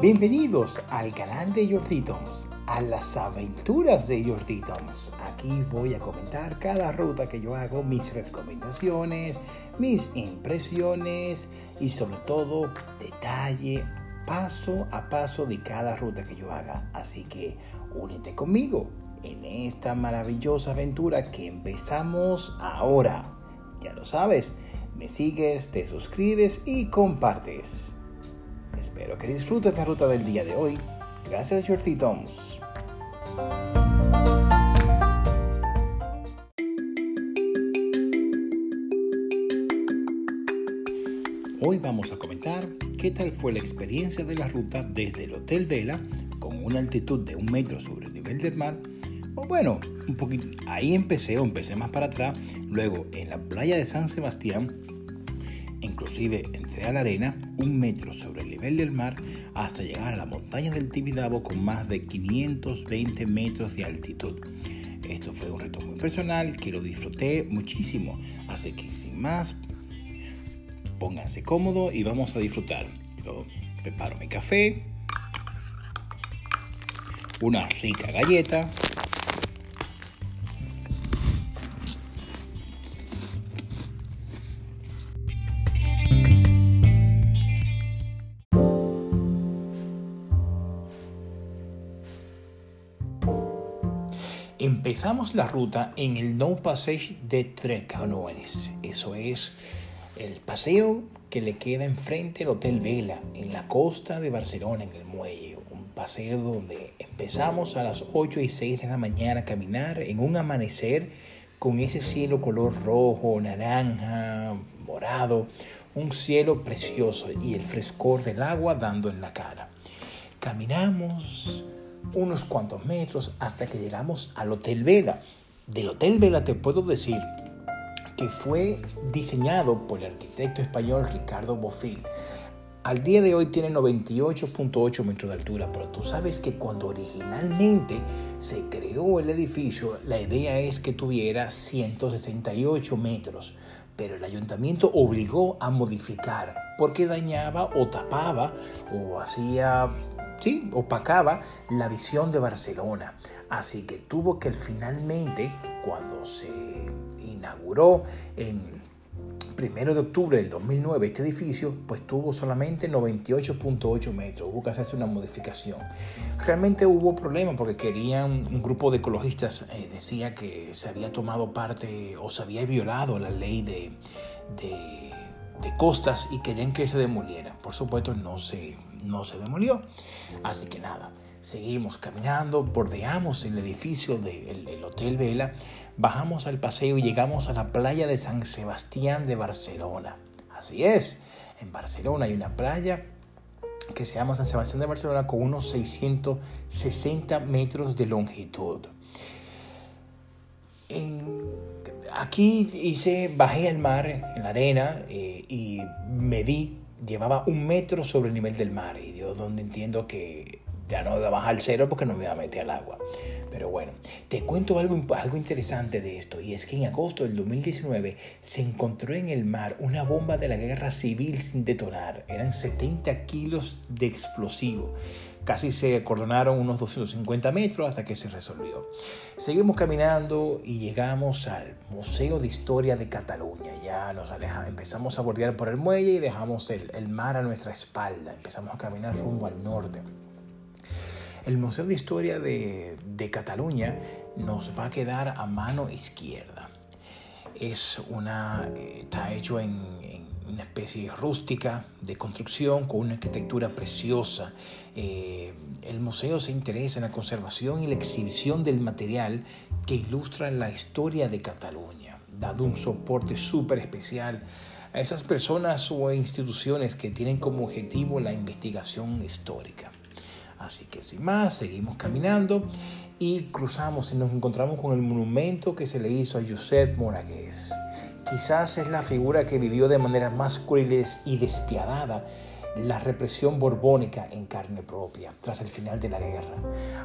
Bienvenidos al canal de Jorditos, a las aventuras de Jorditos. Aquí voy a comentar cada ruta que yo hago, mis recomendaciones, mis impresiones y sobre todo detalle paso a paso de cada ruta que yo haga. Así que únete conmigo en esta maravillosa aventura que empezamos ahora. Ya lo sabes, me sigues, te suscribes y compartes. Espero que disfrutes la ruta del día de hoy. Gracias, Jordi Toms. Hoy vamos a comentar qué tal fue la experiencia de la ruta desde el Hotel Vela con una altitud de un metro sobre el nivel del mar. O bueno, un poquito, ahí empecé o empecé más para atrás. Luego en la playa de San Sebastián inclusive entré a la arena un metro sobre el nivel del mar hasta llegar a la montaña del Tibidabo con más de 520 metros de altitud. Esto fue un reto muy personal que lo disfruté muchísimo, así que sin más, pónganse cómodo y vamos a disfrutar. Yo preparo mi café, una rica galleta, Empezamos la ruta en el No Passage de Trecanoes. Eso es el paseo que le queda enfrente al Hotel Vela, en la costa de Barcelona, en el muelle. Un paseo donde empezamos a las 8 y 6 de la mañana a caminar en un amanecer con ese cielo color rojo, naranja, morado. Un cielo precioso y el frescor del agua dando en la cara. Caminamos unos cuantos metros hasta que llegamos al Hotel Vela. Del Hotel Vela te puedo decir que fue diseñado por el arquitecto español Ricardo Bofill. Al día de hoy tiene 98.8 metros de altura, pero tú sabes que cuando originalmente se creó el edificio, la idea es que tuviera 168 metros, pero el ayuntamiento obligó a modificar porque dañaba o tapaba o hacía sí, opacaba la visión de Barcelona. Así que tuvo que finalmente, cuando se inauguró en primero de octubre del 2009 este edificio, pues tuvo solamente 98.8 metros. Hubo que hacerse una modificación. Realmente hubo problemas porque querían, un grupo de ecologistas eh, decía que se había tomado parte o se había violado la ley de, de, de costas y querían que se demoliera. Por supuesto, no se no se demolió. Así que nada, seguimos caminando, bordeamos el edificio del Hotel Vela, bajamos al paseo y llegamos a la playa de San Sebastián de Barcelona. Así es, en Barcelona hay una playa que se llama San Sebastián de Barcelona con unos 660 metros de longitud. aquí hice, bajé al mar en la arena eh, y medí llevaba un metro sobre el nivel del mar y yo donde entiendo que ya no iba a bajar cero porque no me iba a meter al agua. Pero bueno, te cuento algo, algo interesante de esto y es que en agosto del 2019 se encontró en el mar una bomba de la guerra civil sin detonar. Eran 70 kilos de explosivo. Casi se acordonaron unos 250 metros hasta que se resolvió. Seguimos caminando y llegamos al Museo de Historia de Cataluña. Ya nos alejamos, empezamos a bordear por el muelle y dejamos el, el mar a nuestra espalda. Empezamos a caminar rumbo al norte. El Museo de Historia de, Cataluña nos va a quedar a mano izquierda. Es una, está hecho en, en una especie rústica de construcción con una arquitectura preciosa. Eh, el museo se interesa en la conservación y la exhibición del material que ilustra la historia de Cataluña, dando un soporte súper especial a esas personas o instituciones que tienen como objetivo la investigación histórica. Así que sin más, seguimos caminando y cruzamos y nos encontramos con el monumento que se le hizo a Josep Moragués. Quizás es la figura que vivió de manera más cruel y despiadada la represión borbónica en carne propia tras el final de la guerra.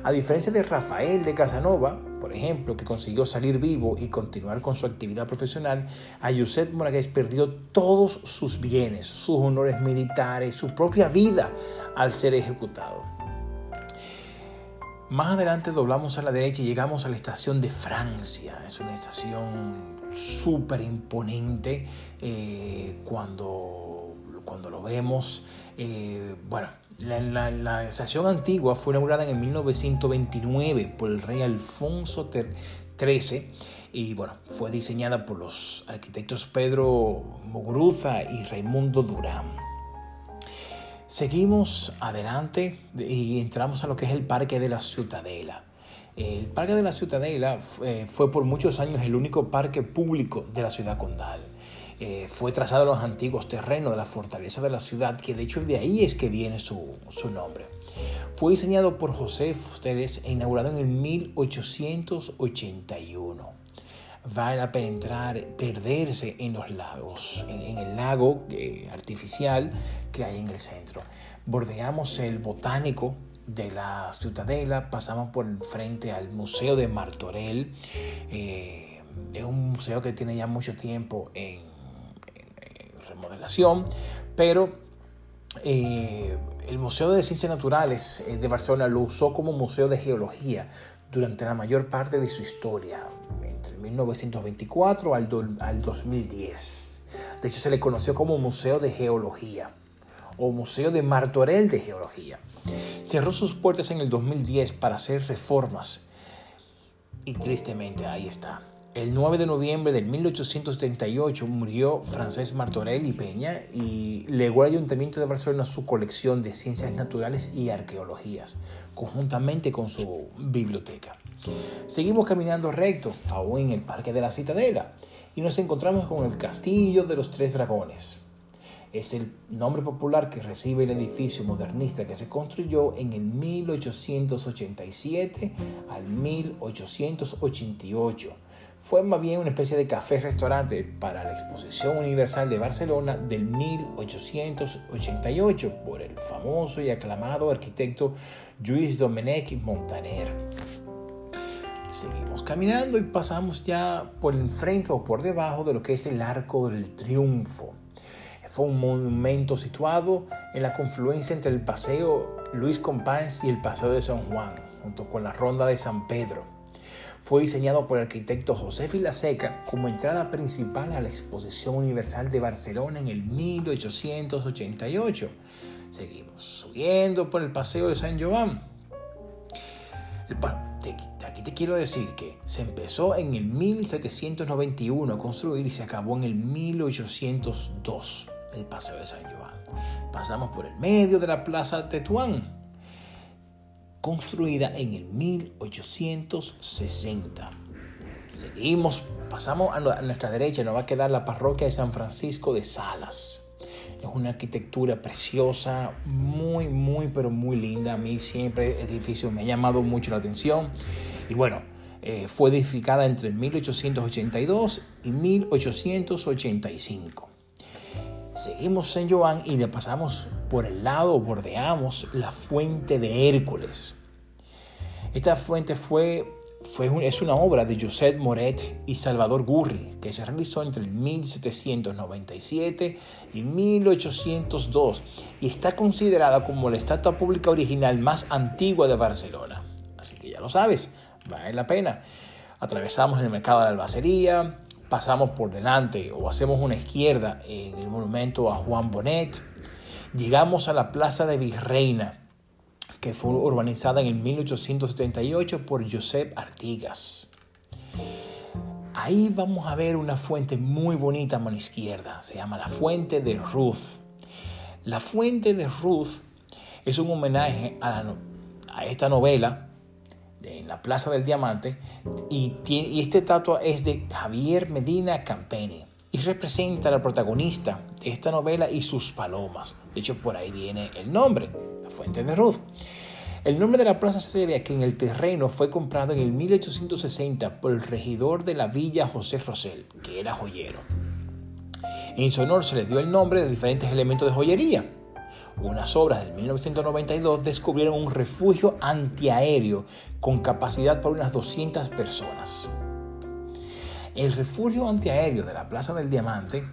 A diferencia de Rafael de Casanova, por ejemplo, que consiguió salir vivo y continuar con su actividad profesional, a Josep perdió todos sus bienes, sus honores militares, su propia vida al ser ejecutado. Más adelante doblamos a la derecha y llegamos a la estación de Francia. Es una estación súper imponente eh, cuando, cuando lo vemos. Eh, bueno, la, la, estación antigua fue inaugurada en 1929 por el rey Alfonso XIII y bueno, fue diseñada por los arquitectos Pedro Muguruza y Raimundo Durán. Seguimos adelante y entramos a lo que es el Parque de la Ciutadela. El Parque de la Ciutadela eh, fue por muchos años el único parque público de la ciudad condal. Eh, fue trazado en los antiguos terrenos de la fortaleza de la ciudad, que de hecho de ahí es que viene su, nombre. Fue diseñado por José Fusteres e inaugurado en el 1881. Vale a penetrar, perderse en los lagos, en, el lago eh, artificial que hay en el centro. Bordeamos el botánico de la Ciudadela, pasamos por el frente al Museo de Martorell. Eh, es un museo que tiene ya mucho tiempo en, remodelación, pero eh, el Museo de Ciencias Naturales de Barcelona lo usó como museo de geología durante la mayor parte de su historia, entre 1924 al, al 2010. De hecho, se le conoció como Museo de Geología o Museo de Martorell de Geología. Cerró sus puertas en el 2010 para hacer reformas y tristemente ahí está. El 9 de noviembre de 1878 murió Francés Martorell y Peña y legó al Ayuntamiento de Barcelona su colección de ciencias naturales y arqueologías, conjuntamente con su biblioteca. Seguimos caminando recto, aún en el Parque de la Citadela, y nos encontramos con el Castillo de los Tres Dragones es el nombre popular que recibe el edificio modernista que se construyó en el 1887 al 1888. Fue más bien una especie de café-restaurante para la Exposición Universal de Barcelona del 1888 por el famoso y aclamado arquitecto Lluís Domènech Montaner. Seguimos caminando y pasamos ya por enfrente o por debajo de lo que es el Arco del Triunfo fue un monumento situado en la confluencia entre el Paseo Luis Companys y el Paseo de San Juan, junto con la Ronda de San Pedro. Fue diseñado por el arquitecto José Filaseca como entrada principal a la Exposición Universal de Barcelona en el 1888. Seguimos subiendo por el Paseo de San Joan. Bueno, aquí te quiero decir que se empezó en el 1791 a construir y se acabó en el 1802 el Paseo de San Joan. Pasamos por el medio de la Plaza Tetuán, construida en el 1860. Seguimos, pasamos a nuestra derecha, nos va a quedar la parroquia de San Francisco de Salas. Es una arquitectura preciosa, muy, muy, pero muy linda. A mí siempre el edificio me ha llamado mucho la atención. Y bueno, eh, fue edificada entre 1882 y 1885. Seguimos San Joan y le pasamos por el lado, bordeamos la fuente de Hércules. Esta fuente fue, es una obra de Josep Moret y Salvador Gurri que se realizó entre 1797 y 1802 y está considerada como la estatua pública original más antigua de Barcelona. Así que ya lo sabes, vale la pena. Atravesamos el mercado de la albacería, pasamos por delante o hacemos una izquierda en el monumento a Juan Bonet, llegamos a la Plaza de Virreina, que fue urbanizada en el 1878 por Josep Artigas. Ahí vamos a ver una fuente muy bonita a mano izquierda, se llama la Fuente de Ruth. La Fuente de Ruth es un homenaje a, a esta novela en la Plaza del Diamante y, y este estatua es de Javier Medina Campeni y representa a la protagonista de esta novela y sus palomas. De hecho, por ahí viene el nombre, la Fuente de Ruth. El nombre de la plaza se debe a que en el terreno fue comprado en el 1860 por el regidor de la villa José Rosell, que era joyero. En su honor se le dio el nombre de diferentes elementos de joyería. unas obras del 1992 descubrieron un refugio antiaéreo con capacidad para unas 200 personas. El refugio antiaéreo de la Plaza del Diamante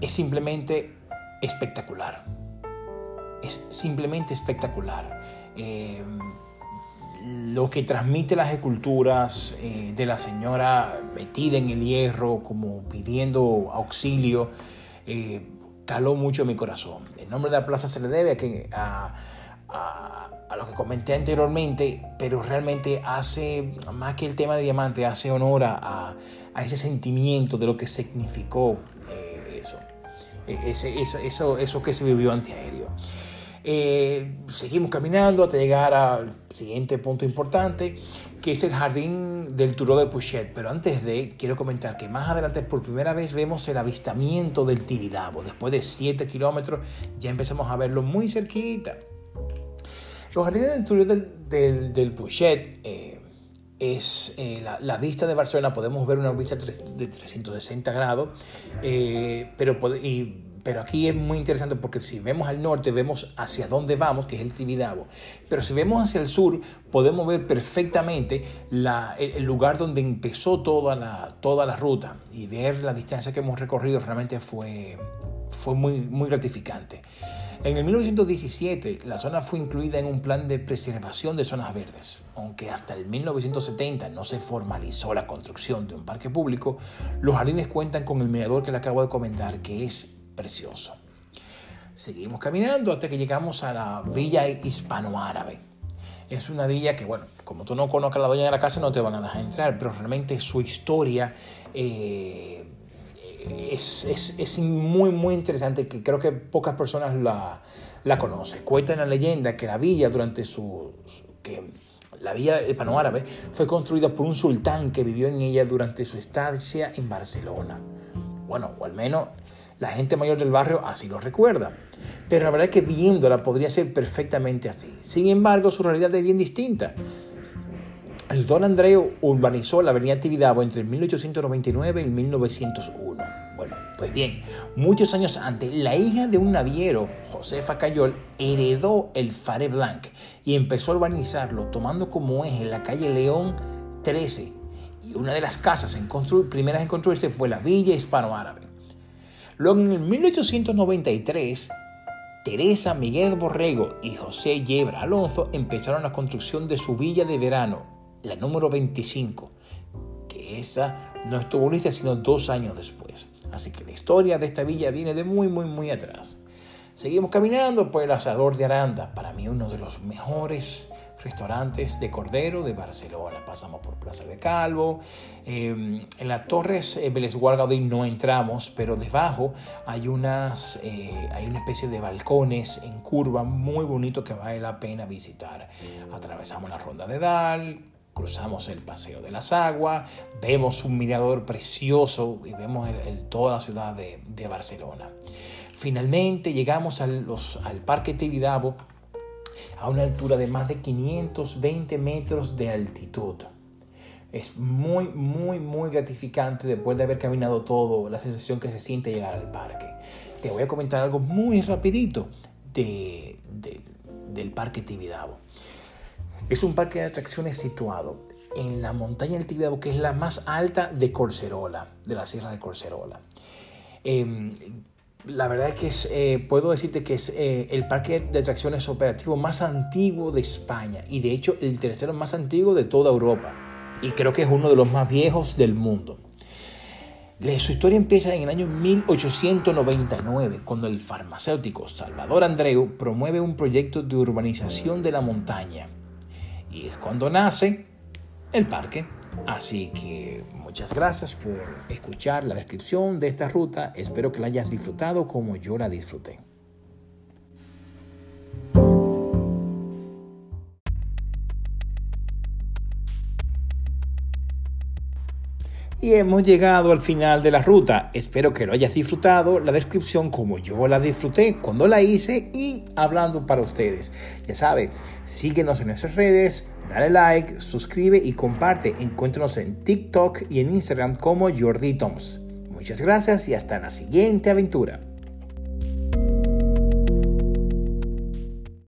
es simplemente espectacular. Es simplemente espectacular. Eh, lo que transmite las esculturas eh, de la señora metida en el hierro, como pidiendo auxilio, eh, caló mucho en mi corazón. El nombre de la plaza se le debe a, a, a, lo que comenté anteriormente, pero realmente hace, más que el tema de diamante, hace honor a, ese sentimiento de lo que significó eso, ese, eso, eso que se vivió antiaéreo. Eh, seguimos caminando hasta llegar al siguiente punto importante, que es el jardín del Turo de Puchet. Pero antes de, quiero comentar que más adelante por primera vez vemos el avistamiento del Tibidabo. Después de 7 kilómetros ya empezamos a verlo muy cerquita. Los jardines del Turo del, del, Puchet eh, es eh, la, vista de Barcelona. Podemos ver una vista de 360 grados, pero y pero aquí es muy interesante porque si vemos al norte, vemos hacia dónde vamos, que es el Tibidabo. Pero si vemos hacia el sur, podemos ver perfectamente el, lugar donde empezó toda la, toda la ruta y ver la distancia que hemos recorrido realmente fue, fue muy, muy gratificante. En el 1917 la zona fue incluida en un plan de preservación de zonas verdes. Aunque hasta el 1970 no se formalizó la construcción de un parque público, los jardines cuentan con el mirador que le acabo de comentar, que es precioso. Seguimos caminando hasta que llegamos a la villa hispanoárabe. Es una villa que, bueno, como tú no conozcas a la dueña de la casa, no te van a dejar entrar, pero realmente su historia eh, es, muy, muy interesante, que creo que pocas personas la, la conocen. Cuenta la leyenda que la villa durante su... que la villa hispanoárabe fue construida por un sultán que vivió en ella durante su estancia en Barcelona. Bueno, o al menos la gente mayor del barrio así lo recuerda. Pero la verdad es que viéndola podría ser perfectamente así. Sin embargo, su realidad es bien distinta. El don Andreu urbanizó la avenida Tibidabo entre 1899 y 1901. Bueno, pues bien, muchos años antes, la hija de un naviero, Josefa Cayol, heredó el Fare Blanc y empezó a urbanizarlo, tomando como eje la calle León 13. Y una de las casas en primeras en construirse fue la Villa Hispano-Árabe. Luego en 1893, Teresa Miguel Borrego y José Yebra Alonso empezaron la construcción de su villa de verano, la número 25, que esta no estuvo lista sino dos años después. Así que la historia de esta villa viene de muy, muy, muy atrás. Seguimos caminando por el asador de Aranda, para mí uno de los mejores restaurantes de Cordero de Barcelona. Pasamos por Plaza de Calvo. Em, en las Torres eh, Vélez no entramos, pero debajo hay, unas, eh, hay una especie de balcones en curva muy bonito que vale la pena visitar. Atravesamos la Ronda de Dal, cruzamos el Paseo de las Aguas, vemos un mirador precioso y vemos toda la ciudad de, Barcelona. Finalmente llegamos al, Parque Tibidabo, a una altura de más de 520 metros de altitud. Es muy, muy, muy gratificante después de haber caminado todo, la sensación que se siente llegar al parque. Te voy a comentar algo muy rapidito de, del Parque Tibidabo. Es un parque de atracciones situado en la montaña del Tibidabo, que es la más alta de Corcerola, de la Sierra de Corcerola. Em, la verdad es que es, eh, puedo decirte que es eh, el parque de atracciones operativo más antiguo de España y de hecho el tercero más antiguo de toda Europa y creo que es uno de los más viejos del mundo. Su historia empieza en el año 1899, cuando el farmacéutico Salvador Andreu promueve un proyecto de urbanización de la montaña. Y es cuando nace el parque. Así que muchas gracias por escuchar la descripción de esta ruta. Espero que la hayas disfrutado como yo la disfruté. Y hemos llegado al final de la ruta. Espero que lo hayas disfrutado la descripción como yo la disfruté cuando la hice y hablando para ustedes. Ya sabe, síguenos en nuestras redes, dale like, suscribe y comparte. Encuéntranos en TikTok y en Instagram como Jordi Toms. Muchas gracias y hasta la siguiente aventura.